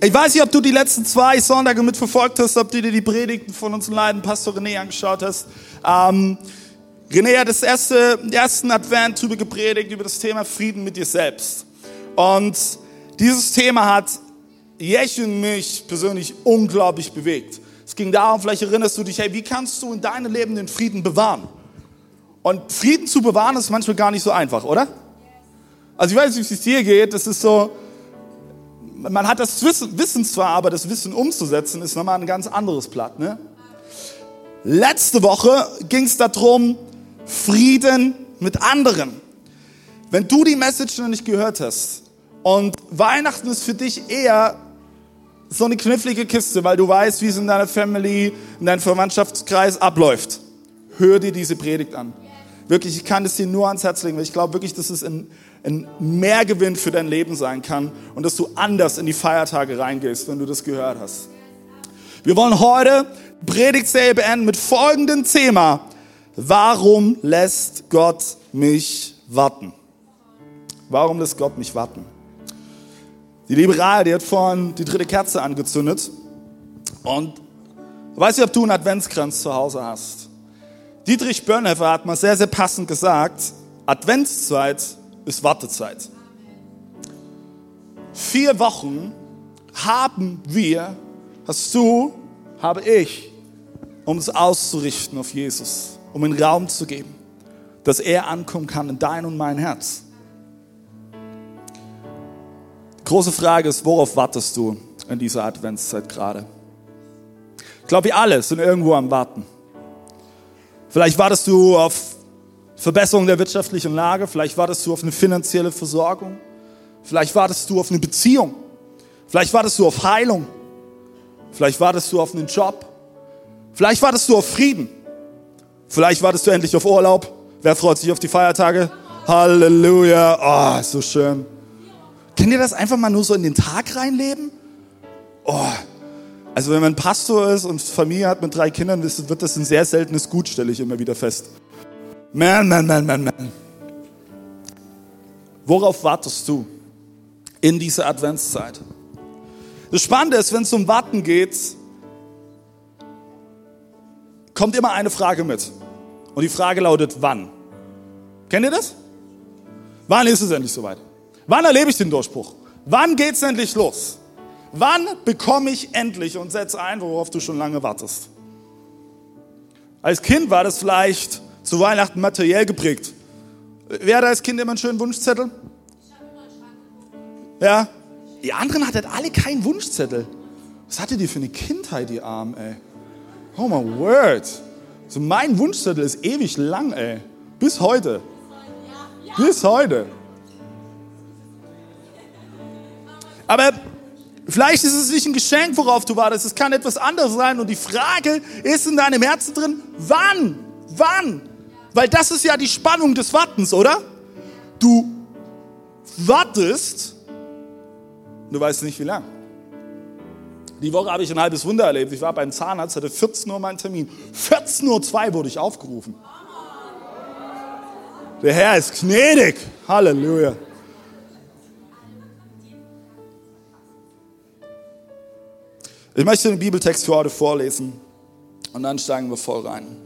ich weiß nicht, ob du die letzten zwei Sonntage mitverfolgt hast, ob du dir die Predigten von unserem Leiden Pastor René angeschaut hast. Ähm, René hat das erste, ersten Advent darüber gepredigt, über das Thema Frieden mit dir selbst. Und dieses Thema hat Jech und mich persönlich unglaublich bewegt. Es ging darum, vielleicht erinnerst du dich, hey, wie kannst du in deinem Leben den Frieden bewahren? Und Frieden zu bewahren ist manchmal gar nicht so einfach, oder? Also ich weiß nicht, wie es dir geht, das ist so, man hat das Wissen zwar, aber das Wissen umzusetzen ist nochmal ein ganz anderes Blatt. Ne? Letzte Woche ging es darum, Frieden mit anderen. Wenn du die Message noch nicht gehört hast und Weihnachten ist für dich eher so eine knifflige Kiste, weil du weißt, wie es in deiner Family, in deinem Verwandtschaftskreis abläuft, hör dir diese Predigt an. Wirklich, ich kann es dir nur ans Herz legen, weil ich glaube wirklich, dass es ein, ein Mehrgewinn für dein Leben sein kann und dass du anders in die Feiertage reingehst, wenn du das gehört hast. Wir wollen heute Predigtserie beenden mit folgendem Thema. Warum lässt Gott mich warten? Warum lässt Gott mich warten? Die liebe Rahel, die hat vorhin die dritte Kerze angezündet und weiß nicht, ob du einen Adventskranz zu Hause hast. Dietrich Bönhoeffer hat mal sehr, sehr passend gesagt, Adventszeit ist Wartezeit. Vier Wochen haben wir, hast du, habe ich, um es auszurichten auf Jesus, um einen Raum zu geben, dass er ankommen kann in dein und mein Herz. Die große Frage ist, worauf wartest du in dieser Adventszeit gerade? Ich glaube, wir alle sind irgendwo am Warten. Vielleicht wartest du auf Verbesserung der wirtschaftlichen Lage, vielleicht wartest du auf eine finanzielle Versorgung, vielleicht wartest du auf eine Beziehung, vielleicht wartest du auf Heilung, vielleicht wartest du auf einen Job, vielleicht wartest du auf Frieden, vielleicht wartest du endlich auf Urlaub. Wer freut sich auf die Feiertage? Halleluja, oh, so schön. Kennt ihr das einfach mal nur so in den Tag reinleben? Oh, also wenn man Pastor ist und Familie hat mit drei Kindern, wird das ein sehr seltenes Gut, stelle ich immer wieder fest. Man, man, man, man, man. Worauf wartest du in dieser Adventszeit? Das Spannende ist, wenn es um Warten geht, kommt immer eine Frage mit. Und die Frage lautet, wann? Kennt ihr das? Wann ist es endlich soweit? Wann erlebe ich den Durchbruch? Wann geht es endlich los? Wann bekomme ich endlich und setze ein, worauf du schon lange wartest? Als Kind war das vielleicht zu Weihnachten materiell geprägt. Wer hat als Kind immer einen schönen Wunschzettel? Ja? Die anderen hatten alle keinen Wunschzettel. Was hattet ihr für eine Kindheit, die Arm, ey? Oh my word. So mein Wunschzettel ist ewig lang, ey. Bis heute. Bis heute. Aber vielleicht ist es nicht ein Geschenk, worauf du wartest. Es kann etwas anderes sein. Und die Frage ist in deinem Herzen drin, wann? Wann? Weil das ist ja die Spannung des Wartens, oder? Du wartest, du weißt nicht wie lang. Die Woche habe ich ein halbes Wunder erlebt. Ich war beim Zahnarzt, hatte 14 Uhr meinen Termin. 14.02 Uhr wurde ich aufgerufen. Der Herr ist gnädig. Halleluja. Ich möchte den Bibeltext für heute vorlesen und dann steigen wir voll rein.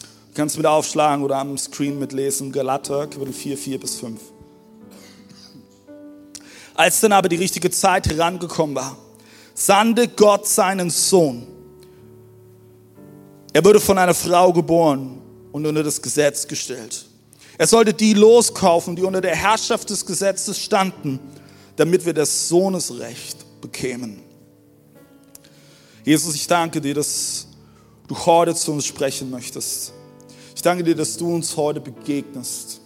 Du kannst mit aufschlagen oder am Screen mitlesen, Galater, Kapitel 4, 4 bis 5. Als dann aber die richtige Zeit herangekommen war, sandte Gott seinen Sohn. Er wurde von einer Frau geboren und unter das Gesetz gestellt. Er sollte die loskaufen, die unter der Herrschaft des Gesetzes standen, damit wir das Sohnesrecht bekämen. Jesus, ich danke dir, dass du heute zu uns sprechen möchtest. Ich danke dir, dass du uns heute begegnest.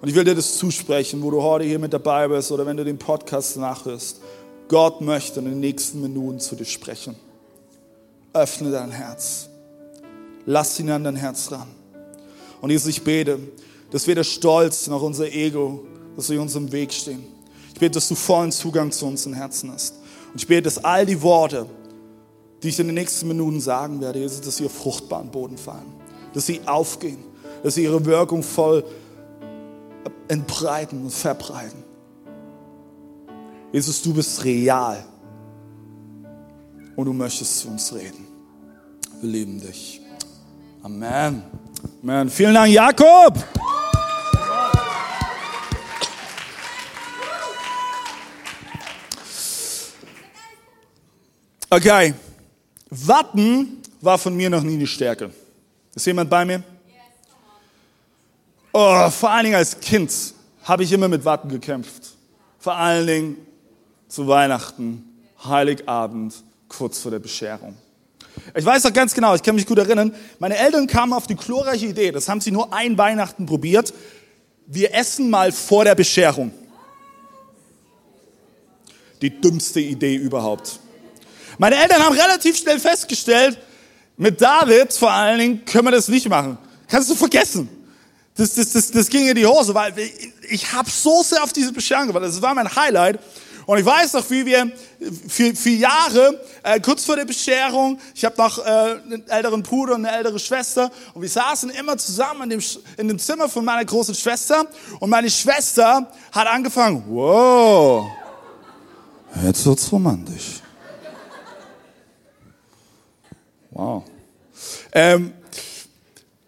Und ich will dir das zusprechen, wo du heute hier mit dabei bist oder wenn du den Podcast nachhörst. Gott möchte in den nächsten Minuten zu dir sprechen. Öffne dein Herz. Lass ihn an dein Herz ran. Und Jesus, ich bete, dass weder Stolz noch unser Ego, dass sie uns im Weg stehen. Ich bete, dass du vollen Zugang zu unseren Herzen hast. Und ich bete, dass all die Worte, die ich in den nächsten Minuten sagen werde, Jesus, dass sie auf fruchtbaren Boden fallen. Dass sie aufgehen. Dass sie ihre Wirkung voll entbreiten und verbreiten. Jesus, du bist real. Und du möchtest zu uns reden. Wir lieben dich. Amen. Amen. Vielen Dank, Jakob. Okay. Warten war von mir noch nie eine Stärke. Ist jemand bei mir? Oh, vor allen Dingen als Kind habe ich immer mit Warten gekämpft. Vor allen Dingen zu Weihnachten, Heiligabend, kurz vor der Bescherung. Ich weiß doch ganz genau, ich kann mich gut erinnern, meine Eltern kamen auf die glorreiche Idee, das haben sie nur ein Weihnachten probiert, wir essen mal vor der Bescherung. Die dümmste Idee überhaupt. Meine Eltern haben relativ schnell festgestellt, mit David vor allen Dingen können wir das nicht machen. Kannst du vergessen. Das, das, das, das ging in die Hose, weil ich, ich habe so sehr auf diese Bescherung gewartet. Das war mein Highlight. Und ich weiß noch, wie wir vier, vier Jahre, äh, kurz vor der Bescherung, ich habe noch äh, einen älteren Bruder und eine ältere Schwester und wir saßen immer zusammen in dem, in dem Zimmer von meiner großen Schwester und meine Schwester hat angefangen, wow, jetzt wird's romantisch. Wow. Ähm,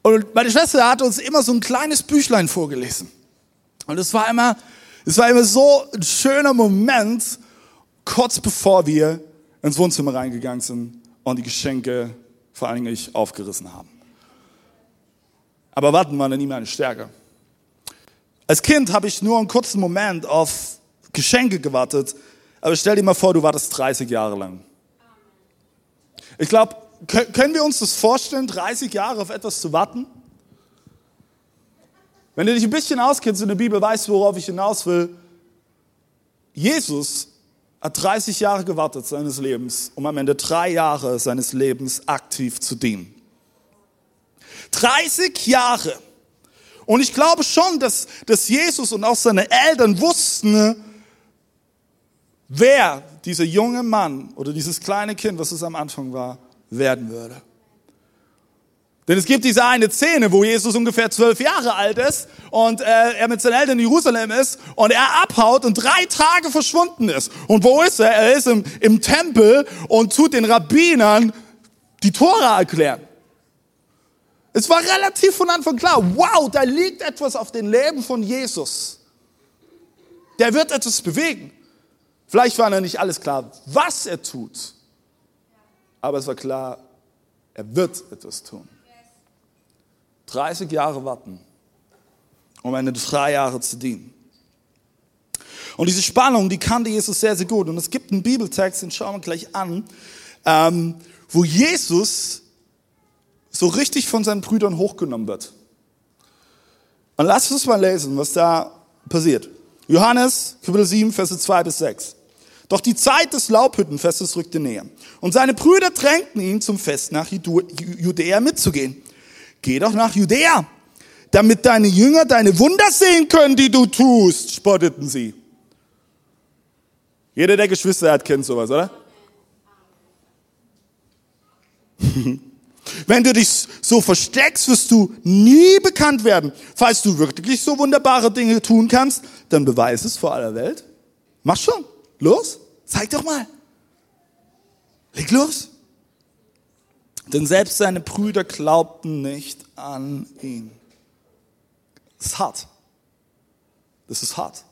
und meine Schwester hat uns immer so ein kleines Büchlein vorgelesen. Und es war immer, es war immer so ein schöner Moment, kurz bevor wir ins Wohnzimmer reingegangen sind und die Geschenke vor allen Dingen aufgerissen haben. Aber warten war dann nie meine Stärke. Als Kind habe ich nur einen kurzen Moment auf Geschenke gewartet, aber stell dir mal vor, du wartest 30 Jahre lang. Ich glaube, können wir uns das vorstellen, 30 Jahre auf etwas zu warten? Wenn du dich ein bisschen auskennst in der Bibel, weißt du, worauf ich hinaus will. Jesus hat 30 Jahre gewartet seines Lebens, um am Ende drei Jahre seines Lebens aktiv zu dienen. 30 Jahre. Und ich glaube schon, dass, dass Jesus und auch seine Eltern wussten, wer dieser junge Mann oder dieses kleine Kind, was es am Anfang war, werden würde. Denn es gibt diese eine Szene, wo Jesus ungefähr zwölf Jahre alt ist und äh, er mit seinen Eltern in Jerusalem ist und er abhaut und drei Tage verschwunden ist. Und wo ist er? Er ist im, im Tempel und tut den Rabbinern die Tora erklären. Es war relativ von Anfang klar, wow, da liegt etwas auf dem Leben von Jesus. Der wird etwas bewegen. Vielleicht war noch nicht alles klar, was er tut. Aber es war klar, er wird etwas tun. 30 Jahre warten, um eine drei Jahre zu dienen. Und diese Spannung, die kannte Jesus sehr, sehr gut. Und es gibt einen Bibeltext, den schauen wir gleich an, ähm, wo Jesus so richtig von seinen Brüdern hochgenommen wird. Und lasst uns mal lesen, was da passiert. Johannes, Kapitel 7, Verse 2 bis 6. Doch die Zeit des Laubhüttenfestes rückte näher. Und seine Brüder drängten ihn zum Fest nach Judäa mitzugehen. Geh doch nach Judäa, damit deine Jünger deine Wunder sehen können, die du tust, spotteten sie. Jeder, der Geschwister hat, kennt sowas, oder? Wenn du dich so versteckst, wirst du nie bekannt werden. Falls du wirklich so wunderbare Dinge tun kannst, dann beweis es vor aller Welt. Mach schon. Los, zeig doch mal. Leg los. Denn selbst seine Brüder glaubten nicht an ihn. Das ist hart. Das ist hart.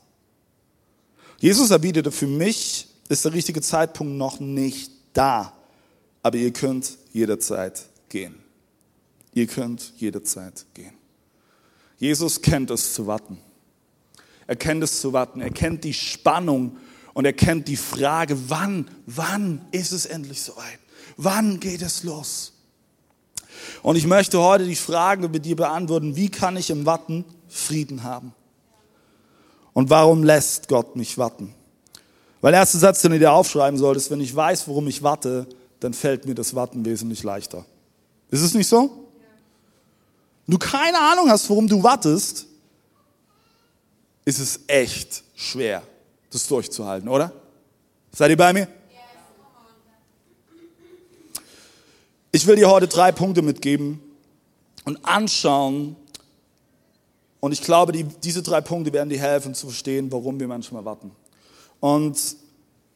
Jesus erwiderte, für mich ist der richtige Zeitpunkt noch nicht da. Aber ihr könnt jederzeit gehen. Ihr könnt jederzeit gehen. Jesus kennt es zu warten. Er kennt es zu warten. Er kennt die Spannung und er kennt die Frage, wann, wann ist es endlich soweit? Wann geht es los? Und ich möchte heute die Frage mit dir beantworten, wie kann ich im Warten Frieden haben? Und warum lässt Gott mich warten? Weil der erste Satz, den du dir aufschreiben solltest, wenn ich weiß, worum ich warte, dann fällt mir das Warten wesentlich leichter. Ist es nicht so? Wenn du keine Ahnung hast, worum du wartest, ist es echt schwer, das durchzuhalten, oder? Seid ihr bei mir? Ich will dir heute drei Punkte mitgeben und anschauen. Und ich glaube, die, diese drei Punkte werden dir helfen zu verstehen, warum wir manchmal warten. Und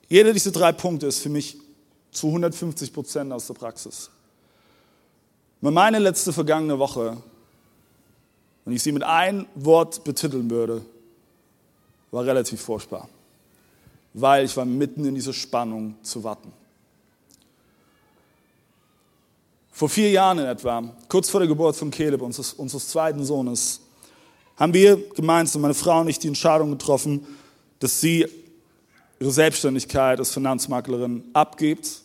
jeder dieser drei Punkte ist für mich zu 150 Prozent aus der Praxis. Meine letzte vergangene Woche, wenn ich sie mit einem Wort betiteln würde, war relativ furchtbar, weil ich war mitten in dieser Spannung zu warten. Vor vier Jahren in etwa, kurz vor der Geburt von Caleb, unseres, unseres zweiten Sohnes, haben wir gemeinsam, meine Frau und ich, die Entscheidung getroffen, dass sie ihre Selbstständigkeit als Finanzmaklerin abgibt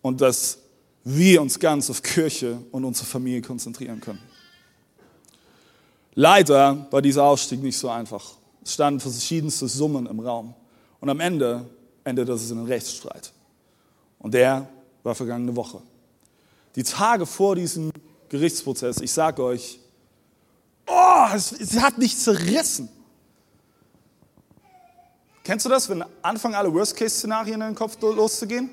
und dass wir uns ganz auf Kirche und unsere Familie konzentrieren können. Leider war dieser Ausstieg nicht so einfach. Es standen verschiedenste Summen im Raum. Und am Ende endete es in einem Rechtsstreit. Und der war vergangene Woche. Die Tage vor diesem Gerichtsprozess, ich sage euch, oh, es, es hat mich zerrissen. Kennst du das, wenn anfangen alle Worst-Case-Szenarien in den Kopf loszugehen?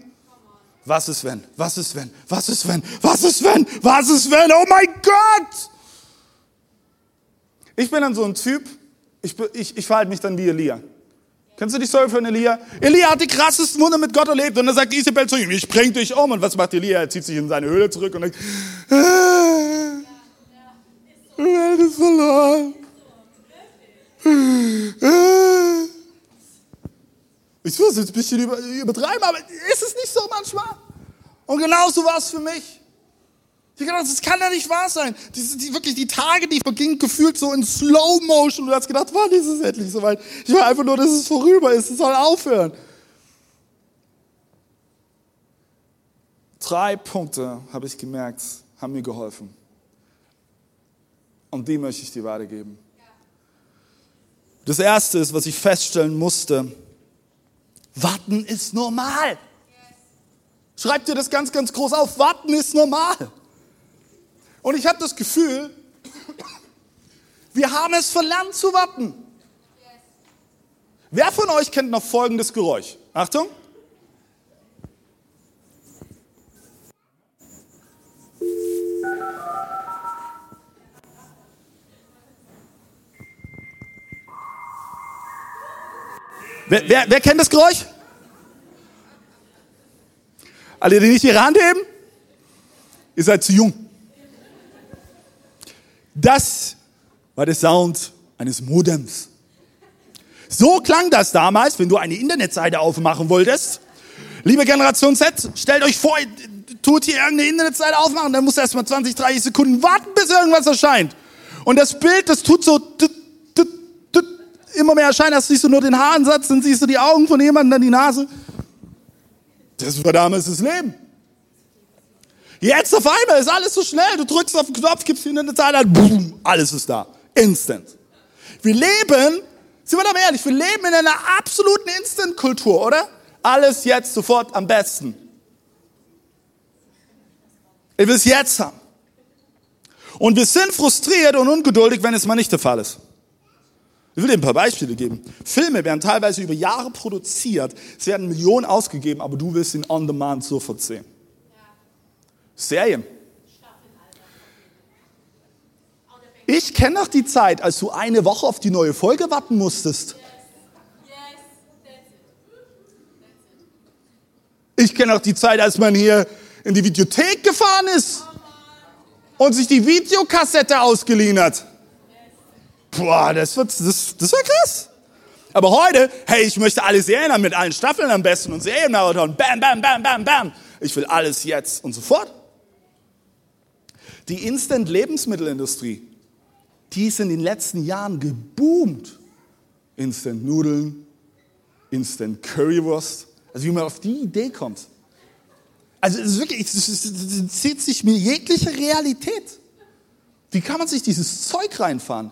Was ist wenn? Was ist wenn? Was ist wenn? Was ist wenn? Was ist wenn? Oh mein Gott! Ich bin dann so ein Typ, ich, ich, ich verhalte mich dann wie Elia. Kennst du die Story von Elia? Elia hat die krassesten Wunder mit Gott erlebt und dann sagt Isabel zu ihm, ich bring dich um. Und was macht Elia? Er zieht sich in seine Höhle zurück und denkt, ah, Welt ist verloren. Ich muss jetzt ein bisschen übertreiben, aber ist es nicht so manchmal? Und genauso war es für mich. Ich gedacht, das kann ja nicht wahr sein. Die, die, wirklich die Tage, die vergingen, gefühlt so in Slow Motion. Du hast gedacht, wann ist es endlich soweit? Ich will einfach nur, dass es vorüber ist. Es soll aufhören. Drei Punkte, habe ich gemerkt, haben mir geholfen. Und die möchte ich dir weitergeben. Das erste ist, was ich feststellen musste. Warten ist normal. Schreib dir das ganz, ganz groß auf. Warten ist normal. Und ich habe das Gefühl, wir haben es verlernt zu warten. Wer von euch kennt noch folgendes Geräusch? Achtung. Wer, wer, wer kennt das Geräusch? Alle, die nicht ihre Hand heben? Ihr seid zu jung. Das war der Sound eines Modems. So klang das damals, wenn du eine Internetseite aufmachen wolltest. Liebe Generation Z, stellt euch vor, tut hier irgendeine Internetseite aufmachen, dann musst du erstmal 20, 30 Sekunden warten, bis irgendwas erscheint. Und das Bild, das tut so immer mehr erscheinen, erst siehst du nur den Haaransatz, dann siehst du die Augen von jemandem, dann die Nase. Das war damals das Leben. Jetzt auf einmal ist alles so schnell. Du drückst auf den Knopf, gibst ihn in der Zeit an, boom, alles ist da. Instant. Wir leben, sind wir doch ehrlich, wir leben in einer absoluten Instant-Kultur, oder? Alles jetzt sofort am besten. Ich will es jetzt haben. Und wir sind frustriert und ungeduldig, wenn es mal nicht der Fall ist. Ich will dir ein paar Beispiele geben. Filme werden teilweise über Jahre produziert, es werden Millionen ausgegeben, aber du willst ihn on demand sofort sehen. Serien. Ich kenne noch die Zeit, als du eine Woche auf die neue Folge warten musstest. Ich kenne noch die Zeit, als man hier in die Videothek gefahren ist und sich die Videokassette ausgeliehen hat. Boah, das, wird, das, das war krass. Aber heute, hey, ich möchte alle Serien haben mit allen Staffeln am besten und Serienmarathon. Bam, bam, bam, bam, bam. Ich will alles jetzt und sofort. Die Instant-Lebensmittelindustrie, die ist in den letzten Jahren geboomt. Instant-Nudeln, Instant-Currywurst. Also wie man auf die Idee kommt. Also es wirklich, es zieht sich mir jegliche Realität. Wie kann man sich dieses Zeug reinfahren?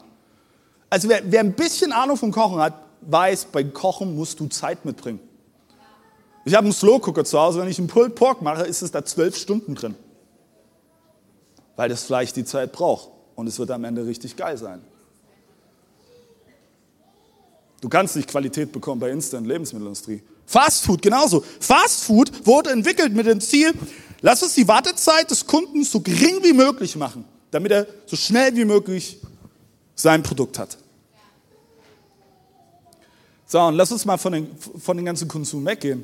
Also wer, wer ein bisschen Ahnung vom Kochen hat, weiß, beim Kochen musst du Zeit mitbringen. Ich habe einen Slow Cooker zu Hause, wenn ich einen Pulled Pork mache, ist es da zwölf Stunden drin. Weil das Fleisch die Zeit braucht und es wird am Ende richtig geil sein. Du kannst nicht Qualität bekommen bei Instant Lebensmittelindustrie. Fast Food genauso. Fast Food wurde entwickelt mit dem Ziel, lass uns die Wartezeit des Kunden so gering wie möglich machen, damit er so schnell wie möglich sein Produkt hat. So, und lass uns mal von den, von den ganzen Konsum weggehen.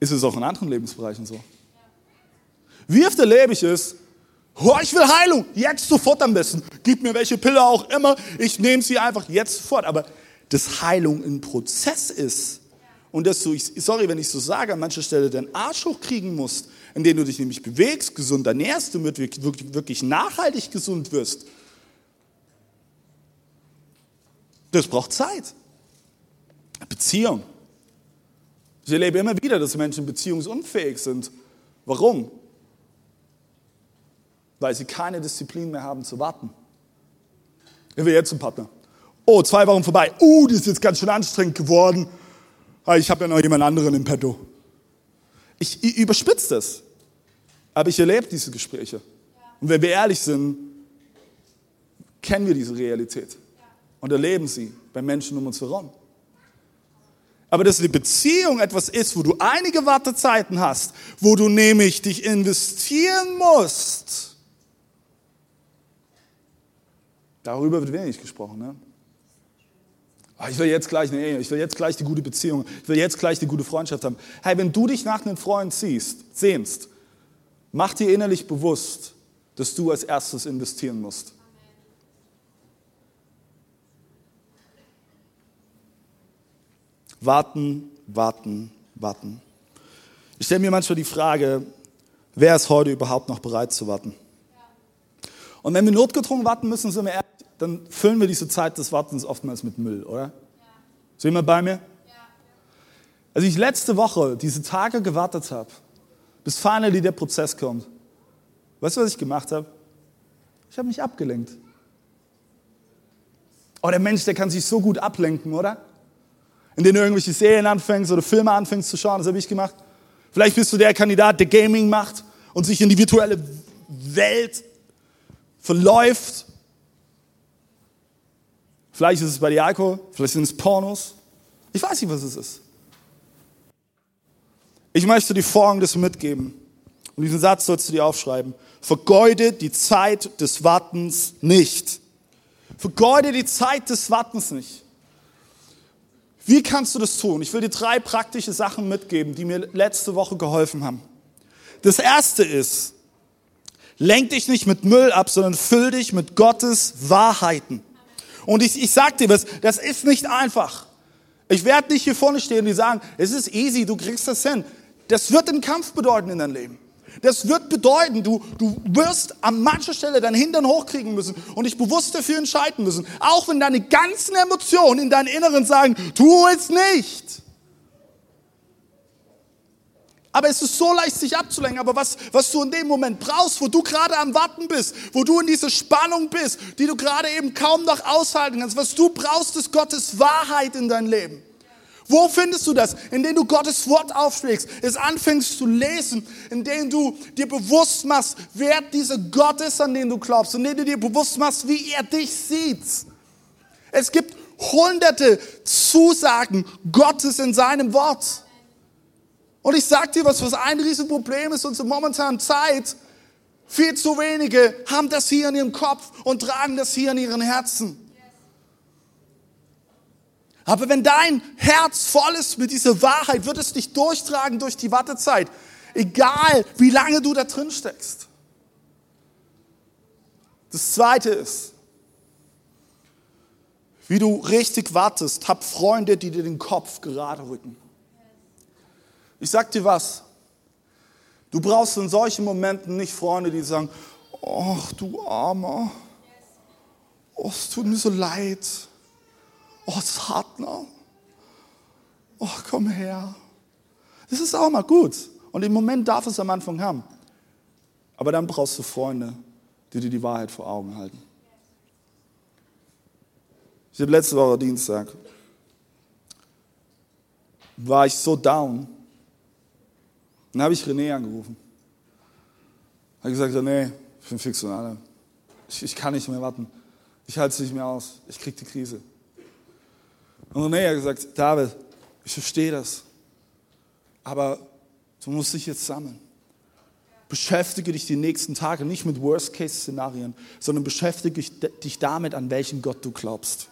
Ist es auch in anderen Lebensbereichen so? Wie oft erlebe ich es? Oh, ich will Heilung, jetzt sofort am besten. Gib mir welche Pille auch immer, ich nehme sie einfach jetzt sofort. Aber dass Heilung ein Prozess ist und dass du, sorry, wenn ich so sage, an mancher Stelle deinen Arsch hochkriegen musst, indem du dich nämlich bewegst, gesund ernährst, damit du wirklich, wirklich nachhaltig gesund wirst. Das braucht Zeit. Beziehung. Ich erlebe immer wieder, dass Menschen beziehungsunfähig sind. Warum? Weil sie keine Disziplin mehr haben zu warten. Ich will jetzt einen Partner. Oh, zwei Wochen vorbei. Uh, das ist jetzt ganz schön anstrengend geworden. Ah, ich habe ja noch jemand anderen im Petto. Ich, ich überspitze das. Aber ich erlebe diese Gespräche. Und wenn wir ehrlich sind, kennen wir diese Realität und erleben sie bei Menschen um uns herum. Aber dass die Beziehung etwas ist, wo du einige Wartezeiten hast, wo du nämlich dich investieren musst, darüber wird wenig gesprochen. Ne? Oh, ich will jetzt gleich eine Ehe, ich will jetzt gleich die gute Beziehung, ich will jetzt gleich die gute Freundschaft haben. Hey, wenn du dich nach einem Freund siehst, sehnst, mach dir innerlich bewusst, dass du als erstes investieren musst. Warten, warten, warten. Ich stelle mir manchmal die Frage, wer ist heute überhaupt noch bereit zu warten? Und wenn wir notgedrungen warten müssen, sind wir ehrlich, dann füllen wir diese Zeit des Wartens oftmals mit Müll, oder? Ja. Sind wir bei mir? Ja. Als ich letzte Woche diese Tage gewartet habe, bis finally der Prozess kommt, weißt du, was ich gemacht habe? Ich habe mich abgelenkt. Oh, der Mensch, der kann sich so gut ablenken, oder? Indem du irgendwelche Serien anfängst oder Filme anfängst zu schauen, das habe ich gemacht. Vielleicht bist du der Kandidat, der Gaming macht und sich in die virtuelle Welt verläuft Vielleicht ist es bei dir Alkohol, vielleicht sind es Pornos. Ich weiß nicht, was es ist. Ich möchte dir Folgendes mitgeben. Und diesen Satz sollst du dir aufschreiben. Vergeude die Zeit des Wartens nicht. Vergeude die Zeit des Wartens nicht. Wie kannst du das tun? Ich will dir drei praktische Sachen mitgeben, die mir letzte Woche geholfen haben. Das erste ist, lenk dich nicht mit Müll ab, sondern füll dich mit Gottes Wahrheiten. Und ich, ich sag dir was, das ist nicht einfach. Ich werde nicht hier vorne stehen und die sagen, es ist easy, du kriegst das hin. Das wird einen Kampf bedeuten in deinem Leben. Das wird bedeuten, du, du wirst an mancher Stelle deinen Hintern hochkriegen müssen und dich bewusst dafür entscheiden müssen. Auch wenn deine ganzen Emotionen in deinem Inneren sagen, tu es nicht. Aber es ist so leicht, sich abzulenken. Aber was, was du in dem Moment brauchst, wo du gerade am Warten bist, wo du in dieser Spannung bist, die du gerade eben kaum noch aushalten kannst, was du brauchst, ist Gottes Wahrheit in dein Leben. Wo findest du das? Indem du Gottes Wort aufschlägst, es anfängst zu lesen, indem du dir bewusst machst, wer dieser Gott ist, an den du glaubst, indem du dir bewusst machst, wie er dich sieht. Es gibt hunderte Zusagen Gottes in seinem Wort. Und ich sag dir was, was ein Riesenproblem ist unsere momentane Zeit. Viel zu wenige haben das hier in ihrem Kopf und tragen das hier in ihren Herzen. Aber wenn dein Herz voll ist mit dieser Wahrheit, wird es dich durchtragen durch die Wartezeit. Egal, wie lange du da drin steckst. Das zweite ist, wie du richtig wartest, hab Freunde, die dir den Kopf gerade rücken. Ich sag dir was. Du brauchst in solchen Momenten nicht Freunde, die sagen, ach du Armer, oh, es tut mir so leid, oh Partner, oh komm her. Das ist auch mal gut. Und im Moment darf es am Anfang haben. Aber dann brauchst du Freunde, die dir die Wahrheit vor Augen halten. Ich habe letzte Woche Dienstag war ich so down. Dann habe ich René angerufen. Habe gesagt, René, ich bin fix und alle. Ich, ich kann nicht mehr warten. Ich halte es nicht mehr aus. Ich kriege die Krise. Und René hat gesagt, David, ich verstehe das. Aber du musst dich jetzt sammeln. Beschäftige dich die nächsten Tage nicht mit Worst-Case-Szenarien, sondern beschäftige dich damit, an welchen Gott du glaubst.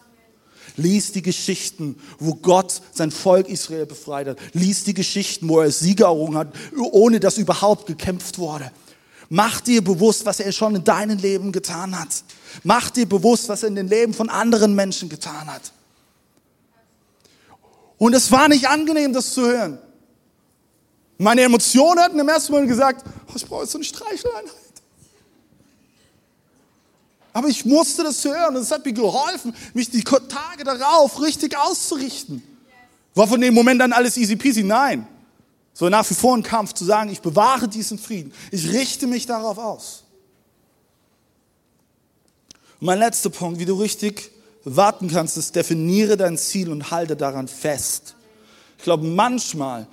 Lies die Geschichten, wo Gott sein Volk Israel befreit hat. Lies die Geschichten, wo er Sieger hat, ohne dass überhaupt gekämpft wurde. Mach dir bewusst, was er schon in deinem Leben getan hat. Mach dir bewusst, was er in den Leben von anderen Menschen getan hat. Und es war nicht angenehm, das zu hören. Meine Emotionen hatten im ersten Moment gesagt, oh, ich brauche jetzt so eine Streicheleinheit. Aber ich musste das hören und es hat mir geholfen, mich die Tage darauf richtig auszurichten. War von dem Moment an alles easy peasy? Nein. So nach wie vor ein Kampf zu sagen, ich bewahre diesen Frieden. Ich richte mich darauf aus. Und mein letzter Punkt, wie du richtig warten kannst, ist, definiere dein Ziel und halte daran fest. Ich glaube, manchmal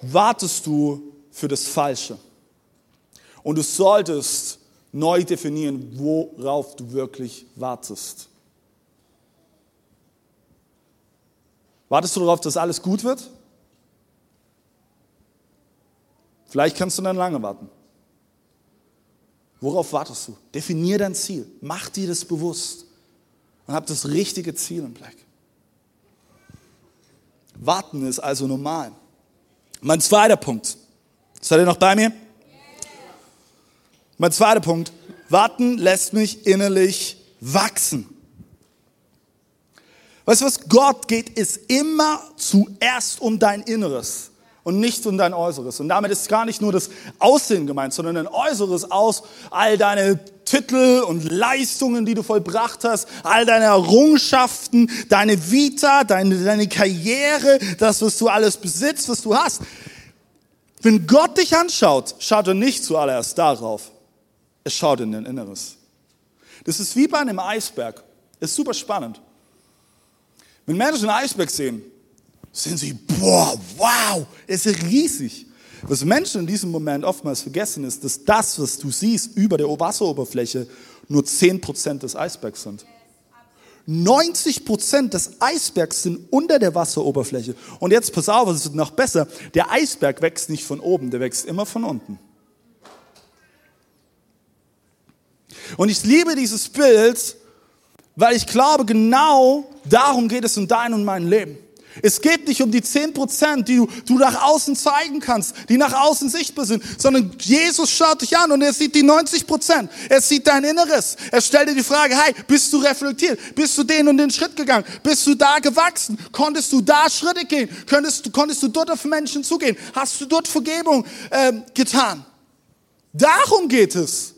wartest du für das Falsche. Und du solltest neu definieren, worauf du wirklich wartest. Wartest du darauf, dass alles gut wird? Vielleicht kannst du dann lange warten. Worauf wartest du? Definier dein Ziel. Mach dir das bewusst. Und hab das richtige Ziel im Blick. Warten ist also normal. Mein zweiter Punkt. Seid ihr noch bei mir? Mein zweiter Punkt. Warten lässt mich innerlich wachsen. Weißt du was? Gott geht es immer zuerst um dein Inneres und nicht um dein Äußeres. Und damit ist gar nicht nur das Aussehen gemeint, sondern ein Äußeres aus all deine Titel und Leistungen, die du vollbracht hast, all deine Errungenschaften, deine Vita, deine, deine Karriere, das, was du alles besitzt, was du hast. Wenn Gott dich anschaut, schaut er nicht zuallererst darauf. Er schaut in dein Inneres. Das ist wie bei einem Eisberg. Ist super spannend. Wenn Menschen einen Eisberg sehen, sehen sie, boah, wow, es ist riesig. Was Menschen in diesem Moment oftmals vergessen ist, dass das, was du siehst über der Wasseroberfläche, nur 10% des Eisbergs sind. 90% des Eisbergs sind unter der Wasseroberfläche. Und jetzt pass auf, es wird noch besser. Der Eisberg wächst nicht von oben, der wächst immer von unten. Und ich liebe dieses Bild, weil ich glaube, genau darum geht es in deinem und meinem Leben. Es geht nicht um die 10%, die du, du nach außen zeigen kannst, die nach außen sichtbar sind, sondern Jesus schaut dich an und er sieht die 90%. Er sieht dein Inneres. Er stellt dir die Frage, hey, bist du reflektiert? Bist du den und den Schritt gegangen? Bist du da gewachsen? Konntest du da Schritte gehen? Konntest, konntest du dort auf Menschen zugehen? Hast du dort Vergebung ähm, getan? Darum geht es.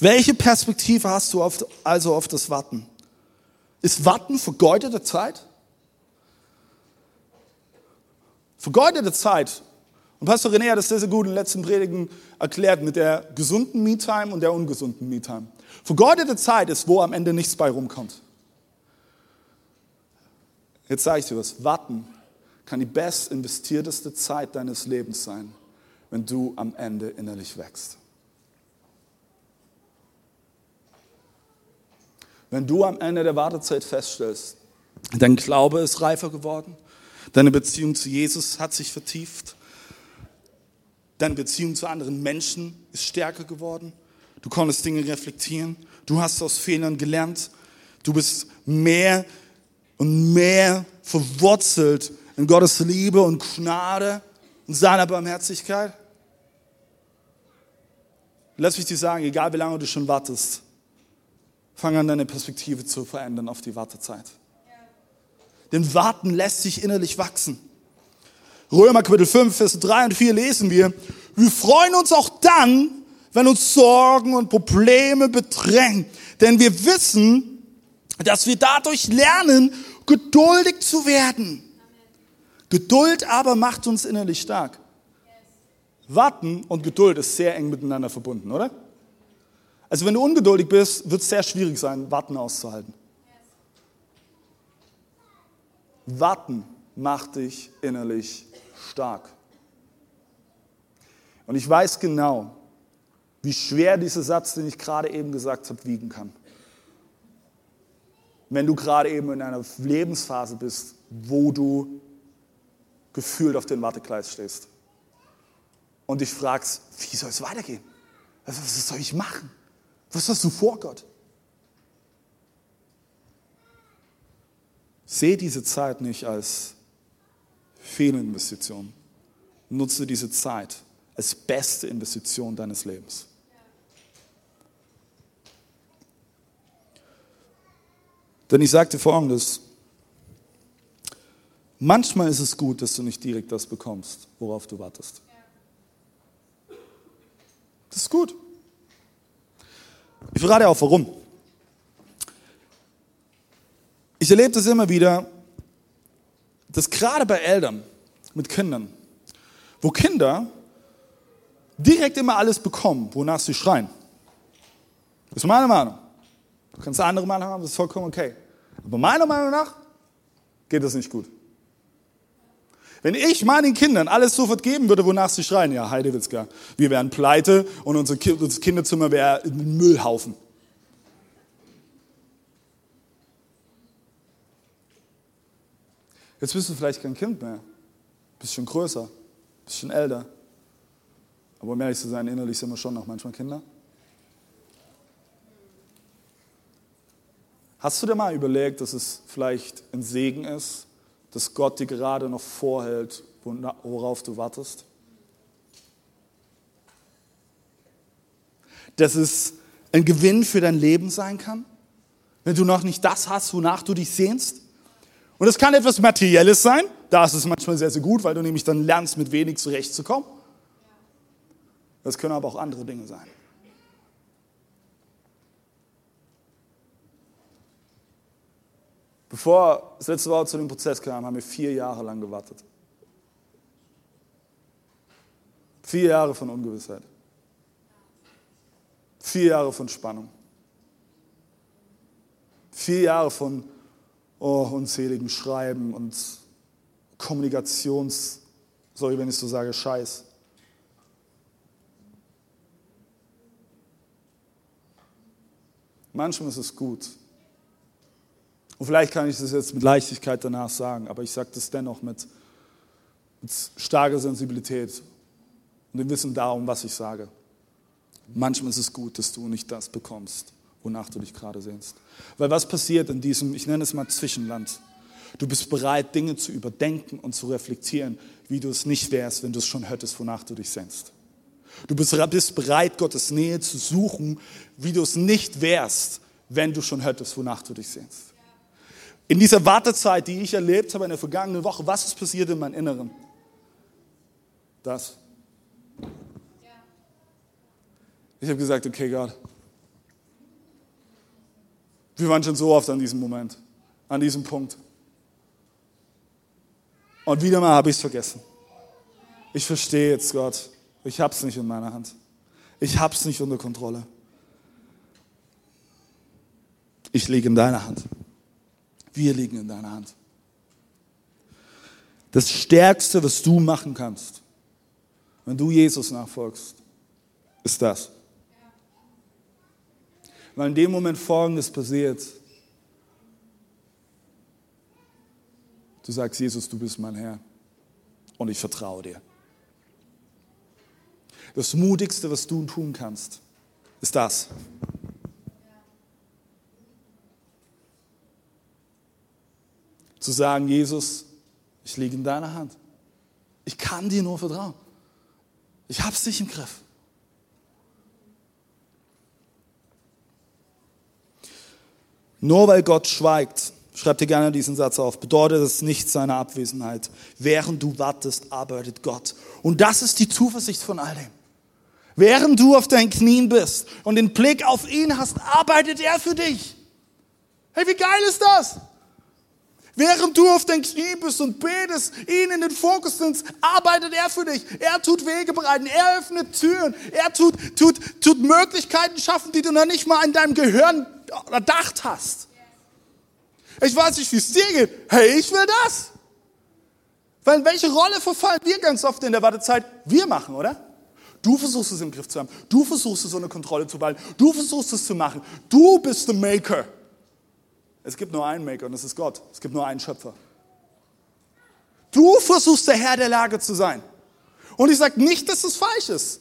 Welche Perspektive hast du auf, also auf das Warten? Ist Warten vergeudete Zeit? Vergeudete Zeit. Und Pastor René hat das sehr, sehr gut in den letzten Predigen erklärt mit der gesunden Me-Time und der ungesunden Me-Time. Vergeudete Zeit ist, wo am Ende nichts bei rumkommt. Jetzt sage ich dir was. Warten kann die best investierteste Zeit deines Lebens sein, wenn du am Ende innerlich wächst. Wenn du am Ende der Wartezeit feststellst, dein Glaube ist reifer geworden, deine Beziehung zu Jesus hat sich vertieft, deine Beziehung zu anderen Menschen ist stärker geworden, du konntest Dinge reflektieren, du hast aus Fehlern gelernt, du bist mehr und mehr verwurzelt in Gottes Liebe und Gnade und seiner Barmherzigkeit. Lass mich dir sagen, egal wie lange du schon wartest, Fang an, deine Perspektive zu verändern auf die Wartezeit. Denn Warten lässt sich innerlich wachsen. Römer Kapitel 5, Vers 3 und 4 lesen wir, wir freuen uns auch dann, wenn uns Sorgen und Probleme bedrängen. Denn wir wissen, dass wir dadurch lernen, geduldig zu werden. Geduld aber macht uns innerlich stark. Warten und Geduld ist sehr eng miteinander verbunden, oder? Also wenn du ungeduldig bist, wird es sehr schwierig sein, Warten auszuhalten. Warten macht dich innerlich stark. Und ich weiß genau, wie schwer dieser Satz, den ich gerade eben gesagt habe, wiegen kann. Wenn du gerade eben in einer Lebensphase bist, wo du gefühlt auf den Wartekleis stehst und dich fragst, wie soll es weitergehen? Was soll ich machen? Was hast du vor, Gott? Sehe diese Zeit nicht als Fehlinvestition. Nutze diese Zeit als beste Investition deines Lebens. Denn ich sagte folgendes, manchmal ist es gut, dass du nicht direkt das bekommst, worauf du wartest. Das ist gut. Ich verrate auch warum. Ich erlebe das immer wieder, dass gerade bei Eltern mit Kindern, wo Kinder direkt immer alles bekommen, wonach sie schreien. Das ist meine Meinung. Du kannst eine andere Meinung haben, das ist vollkommen okay. Aber meiner Meinung nach geht das nicht gut. Wenn ich meinen Kindern alles sofort geben würde, wonach sie schreien, ja, Heidewitzka, wir wären pleite und unser Kinderzimmer wäre ein Müllhaufen. Jetzt bist du vielleicht kein Kind mehr, bist schon größer, bist schon älter. Aber um ehrlich zu sein, innerlich sind wir schon noch manchmal Kinder. Hast du dir mal überlegt, dass es vielleicht ein Segen ist, dass Gott dir gerade noch vorhält, worauf du wartest? Dass es ein Gewinn für dein Leben sein kann, wenn du noch nicht das hast, wonach du dich sehnst? Und es kann etwas Materielles sein, da ist es manchmal sehr, sehr gut, weil du nämlich dann lernst, mit wenig zurechtzukommen. Das können aber auch andere Dinge sein. Bevor das letzte Wort zu dem Prozess kam, haben wir vier Jahre lang gewartet. Vier Jahre von Ungewissheit. Vier Jahre von Spannung. Vier Jahre von oh, unzähligen Schreiben und Kommunikations, sorry, wenn ich so sage, Scheiß. Manchmal ist es gut. Und vielleicht kann ich das jetzt mit Leichtigkeit danach sagen, aber ich sage das dennoch mit, mit starker Sensibilität und dem Wissen darum, was ich sage. Manchmal ist es gut, dass du nicht das bekommst, wonach du dich gerade sehnst. Weil was passiert in diesem, ich nenne es mal Zwischenland? Du bist bereit, Dinge zu überdenken und zu reflektieren, wie du es nicht wärst, wenn du es schon hättest, wonach du dich sehnst. Du bist bereit, Gottes Nähe zu suchen, wie du es nicht wärst, wenn du schon hättest, wonach du dich sehnst. In dieser Wartezeit, die ich erlebt habe in der vergangenen Woche, was ist passiert in meinem Inneren? Das. Ich habe gesagt, okay, Gott, wir waren schon so oft an diesem Moment, an diesem Punkt. Und wieder mal habe ich es vergessen. Ich verstehe jetzt, Gott, ich habe es nicht in meiner Hand. Ich habe es nicht unter Kontrolle. Ich liege in deiner Hand. Wir liegen in deiner Hand. Das Stärkste, was du machen kannst, wenn du Jesus nachfolgst, ist das. Weil in dem Moment Folgendes passiert. Du sagst, Jesus, du bist mein Herr und ich vertraue dir. Das Mutigste, was du tun kannst, ist das. Zu sagen, Jesus, ich liege in deiner Hand. Ich kann dir nur vertrauen. Ich hab's dich im Griff. Nur weil Gott schweigt, schreibt dir gerne diesen Satz auf, bedeutet es nicht seine Abwesenheit. Während du wartest, arbeitet Gott. Und das ist die Zuversicht von all dem. Während du auf deinen Knien bist und den Blick auf ihn hast, arbeitet er für dich. Hey, wie geil ist das? Während du auf deinen Knie bist und betest, ihn in den Fokus nimmst, arbeitet er für dich. Er tut Wege bereiten, er öffnet Türen, er tut, tut, tut Möglichkeiten schaffen, die du noch nicht mal in deinem Gehirn erdacht hast. Ich weiß nicht, wie es dir geht. Hey, ich will das. Weil in welche Rolle verfallen wir ganz oft in der Wartezeit? Wir machen, oder? Du versuchst es im Griff zu haben. Du versuchst es unter Kontrolle zu behalten. Du versuchst es zu machen. Du bist der Maker. Es gibt nur einen Maker und das ist Gott. Es gibt nur einen Schöpfer. Du versuchst der Herr der Lage zu sein. Und ich sage nicht, dass es falsch ist.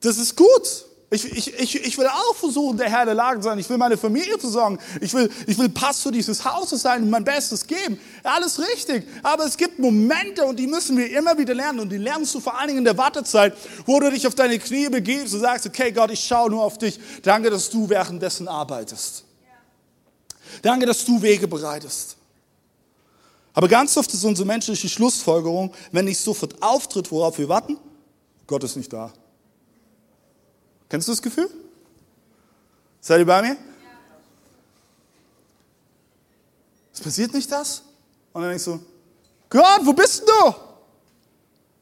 Das ist gut. Ich, ich, ich, ich will auch versuchen, der Herr der Lage zu sein. Ich will meine Familie versorgen. Ich will, ich will Pastor dieses Hauses sein und mein Bestes geben. Alles richtig. Aber es gibt Momente und die müssen wir immer wieder lernen. Und die lernst du vor allen Dingen in der Wartezeit, wo du dich auf deine Knie begibst und sagst, okay Gott, ich schaue nur auf dich. Danke, dass du währenddessen arbeitest. Danke, dass du Wege bereitest. Aber ganz oft ist unsere menschliche Schlussfolgerung, wenn nicht sofort auftritt, worauf wir warten, Gott ist nicht da. Kennst du das Gefühl? Seid ihr bei mir? Es passiert nicht das? Und dann denkst du, Gott, wo bist du?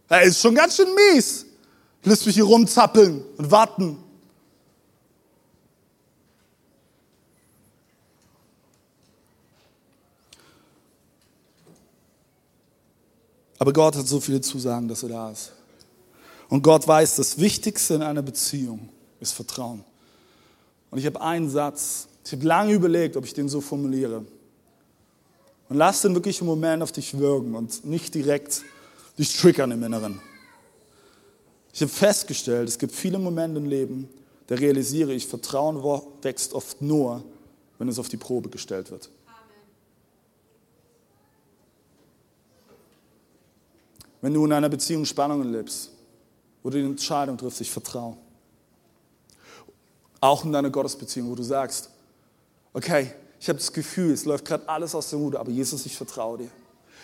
Er ist schon ganz schön mies. Lässt mich hier rumzappeln und warten. Aber Gott hat so viele Zusagen, dass er da ist. Und Gott weiß, das Wichtigste in einer Beziehung ist Vertrauen. Und ich habe einen Satz, ich habe lange überlegt, ob ich den so formuliere. Und lass den wirklich im Moment auf dich wirken und nicht direkt dich triggern im Inneren. Ich habe festgestellt, es gibt viele Momente im Leben, da realisiere ich, Vertrauen wächst oft nur, wenn es auf die Probe gestellt wird. Wenn du in einer Beziehung Spannungen lebst, wo du die Entscheidung triffst, ich vertraue. Auch in deiner Gottesbeziehung, wo du sagst, okay, ich habe das Gefühl, es läuft gerade alles aus der Ruder, aber Jesus, ich vertraue dir.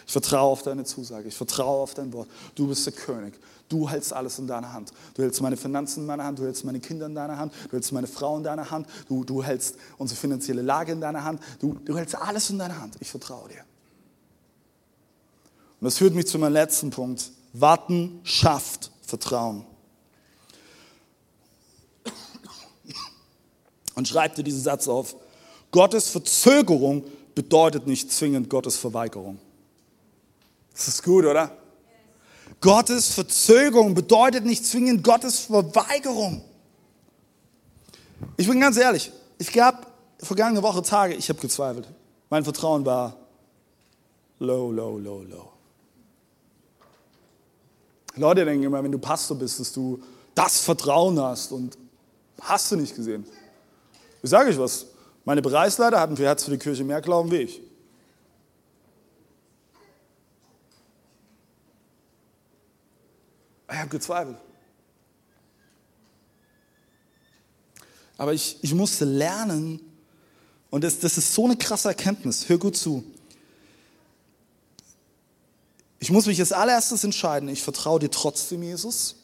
Ich vertraue auf deine Zusage, ich vertraue auf dein Wort. Du bist der König. Du hältst alles in deiner Hand. Du hältst meine Finanzen in meiner Hand, du hältst meine Kinder in deiner Hand, du hältst meine Frau in deiner Hand, du, du hältst unsere finanzielle Lage in deiner Hand, du, du hältst alles in deiner Hand. Ich vertraue dir. Und das führt mich zu meinem letzten Punkt. Warten schafft Vertrauen. und schreib dir diesen Satz auf. Gottes Verzögerung bedeutet nicht zwingend Gottes Verweigerung. Das ist gut, oder? Gottes Verzögerung bedeutet nicht zwingend Gottes Verweigerung. Ich bin ganz ehrlich, ich gab vergangene Woche Tage, ich habe gezweifelt. Mein Vertrauen war low, low, low, low. Leute denken immer, wenn du Pastor bist, dass du das Vertrauen hast und hast du nicht gesehen. Ich sage euch was, meine Bereichsleiter hatten für Herz für die Kirche mehr Glauben wie ich. Ich habe gezweifelt. Aber ich, ich musste lernen, und das, das ist so eine krasse Erkenntnis, hör gut zu. Ich muss mich als allererstes entscheiden, ich vertraue dir trotzdem, Jesus.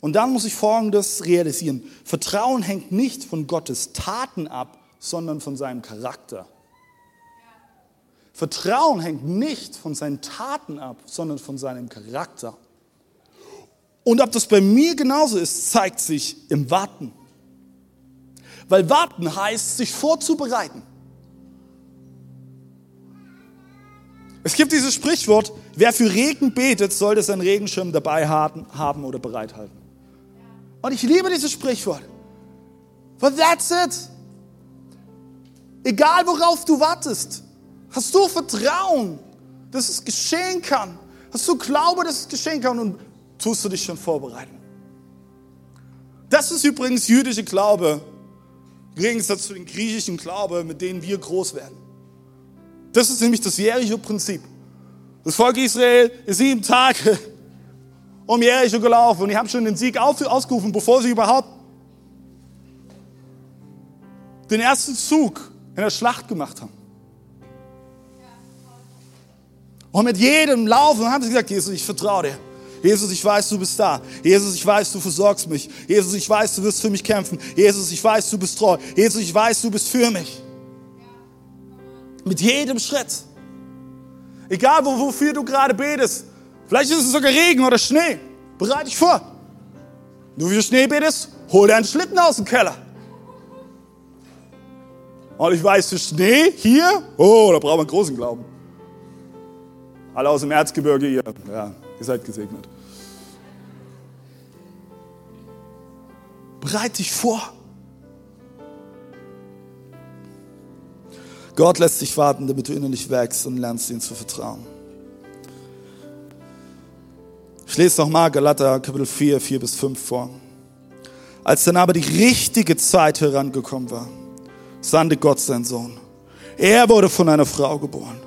Und dann muss ich Folgendes realisieren. Vertrauen hängt nicht von Gottes Taten ab, sondern von seinem Charakter. Vertrauen hängt nicht von seinen Taten ab, sondern von seinem Charakter. Und ob das bei mir genauso ist, zeigt sich im Warten. Weil warten heißt, sich vorzubereiten. Es gibt dieses Sprichwort, wer für Regen betet, sollte seinen Regenschirm dabei haben oder bereithalten. Und ich liebe dieses Sprichwort. But that's it. Egal worauf du wartest, hast du Vertrauen, dass es geschehen kann. Hast du Glaube, dass es geschehen kann und tust du dich schon vorbereiten. Das ist übrigens jüdische Glaube, im Gegensatz zu dem griechischen Glaube, mit denen wir groß werden. Das ist nämlich das jährliche Prinzip. Das Volk Israel ist sieben Tage um Jericho gelaufen und die haben schon den Sieg ausgerufen, bevor sie überhaupt den ersten Zug in der Schlacht gemacht haben. Und mit jedem Laufen haben sie gesagt, Jesus, ich vertraue dir. Jesus, ich weiß, du bist da. Jesus, ich weiß, du versorgst mich. Jesus, ich weiß, du wirst für mich kämpfen. Jesus, ich weiß, du bist treu. Jesus, ich weiß, du bist für mich. Mit jedem Schritt. Egal, wo, wofür du gerade betest. Vielleicht ist es sogar Regen oder Schnee. Bereite dich vor. Du für Schnee betest, hol dir einen Schlitten aus dem Keller. Und ich weiß, für Schnee hier, oh, da braucht man großen Glauben. Alle aus dem Erzgebirge hier, ja, ihr seid gesegnet. Bereite dich vor. Gott lässt dich warten, damit du innerlich wächst und lernst, ihm zu vertrauen. Ich lese nochmal Galater Kapitel 4, 4 bis 5 vor. Als dann aber die richtige Zeit herangekommen war, sandte Gott seinen Sohn. Er wurde von einer Frau geboren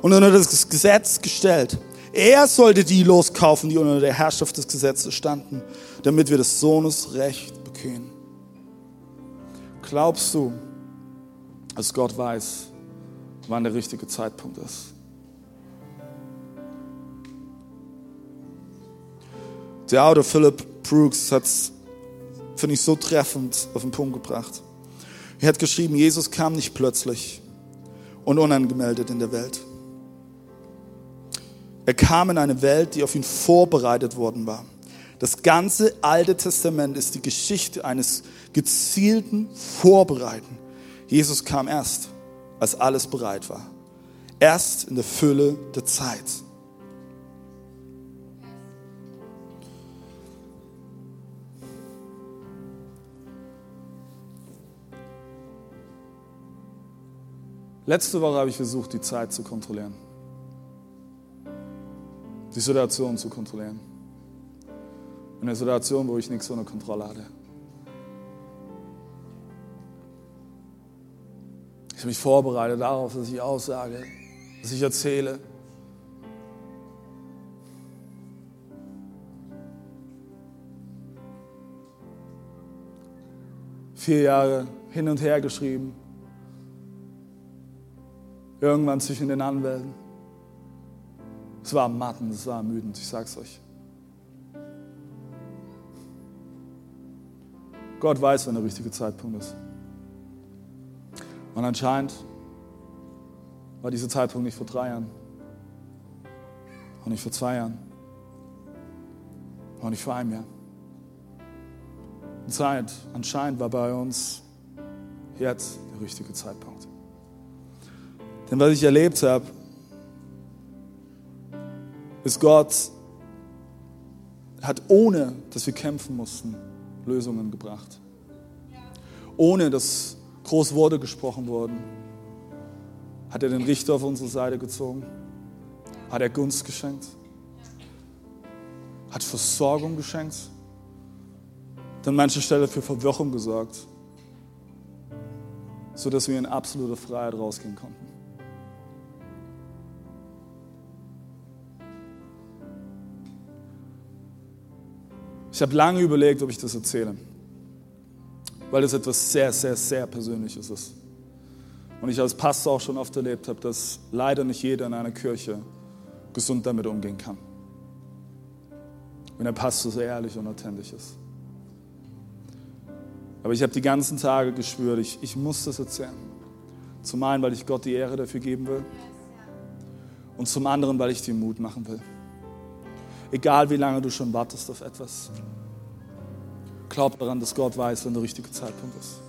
und unter das Gesetz gestellt. Er sollte die loskaufen, die unter der Herrschaft des Gesetzes standen, damit wir des Sohnes Recht bekämen. Glaubst du, dass Gott weiß, wann der richtige Zeitpunkt ist? Der Autor Philip Brooks hat es, finde ich, so treffend auf den Punkt gebracht. Er hat geschrieben, Jesus kam nicht plötzlich und unangemeldet in der Welt. Er kam in eine Welt, die auf ihn vorbereitet worden war. Das ganze Alte Testament ist die Geschichte eines gezielten Vorbereiten. Jesus kam erst, als alles bereit war. Erst in der Fülle der Zeit. Letzte Woche habe ich versucht, die Zeit zu kontrollieren. Die Situation zu kontrollieren. In einer Situation, wo ich nichts unter Kontrolle hatte. Ich habe mich vorbereitet darauf, dass ich aussage, dass ich erzähle. Vier Jahre hin und her geschrieben, Irgendwann zwischen den Anwälten. Es war matten, es war ermüdend, ich sag's euch. Gott weiß, wann der richtige Zeitpunkt ist. Und anscheinend war dieser Zeitpunkt nicht vor drei Jahren, auch nicht vor zwei Jahren, auch nicht vor einem Jahr. Die Zeit anscheinend war bei uns jetzt der richtige Zeitpunkt. Denn was ich erlebt habe, ist Gott hat ohne, dass wir kämpfen mussten, Lösungen gebracht. Ohne, dass groß Worte gesprochen wurden, hat er den Richter auf unsere Seite gezogen, hat er Gunst geschenkt, hat Versorgung geschenkt, dann manche Stelle für Verwirrung gesorgt, sodass wir in absolute Freiheit rausgehen konnten. Ich habe lange überlegt, ob ich das erzähle, weil das etwas sehr, sehr, sehr Persönliches ist. Und ich als Pastor auch schon oft erlebt habe, dass leider nicht jeder in einer Kirche gesund damit umgehen kann. Wenn der Pastor so ehrlich und authentisch ist. Aber ich habe die ganzen Tage gespürt, ich, ich muss das erzählen. Zum einen, weil ich Gott die Ehre dafür geben will. Und zum anderen, weil ich dir Mut machen will. Egal wie lange du schon wartest auf etwas. Glaub daran, dass Gott weiß, wenn der richtige Zeitpunkt ist.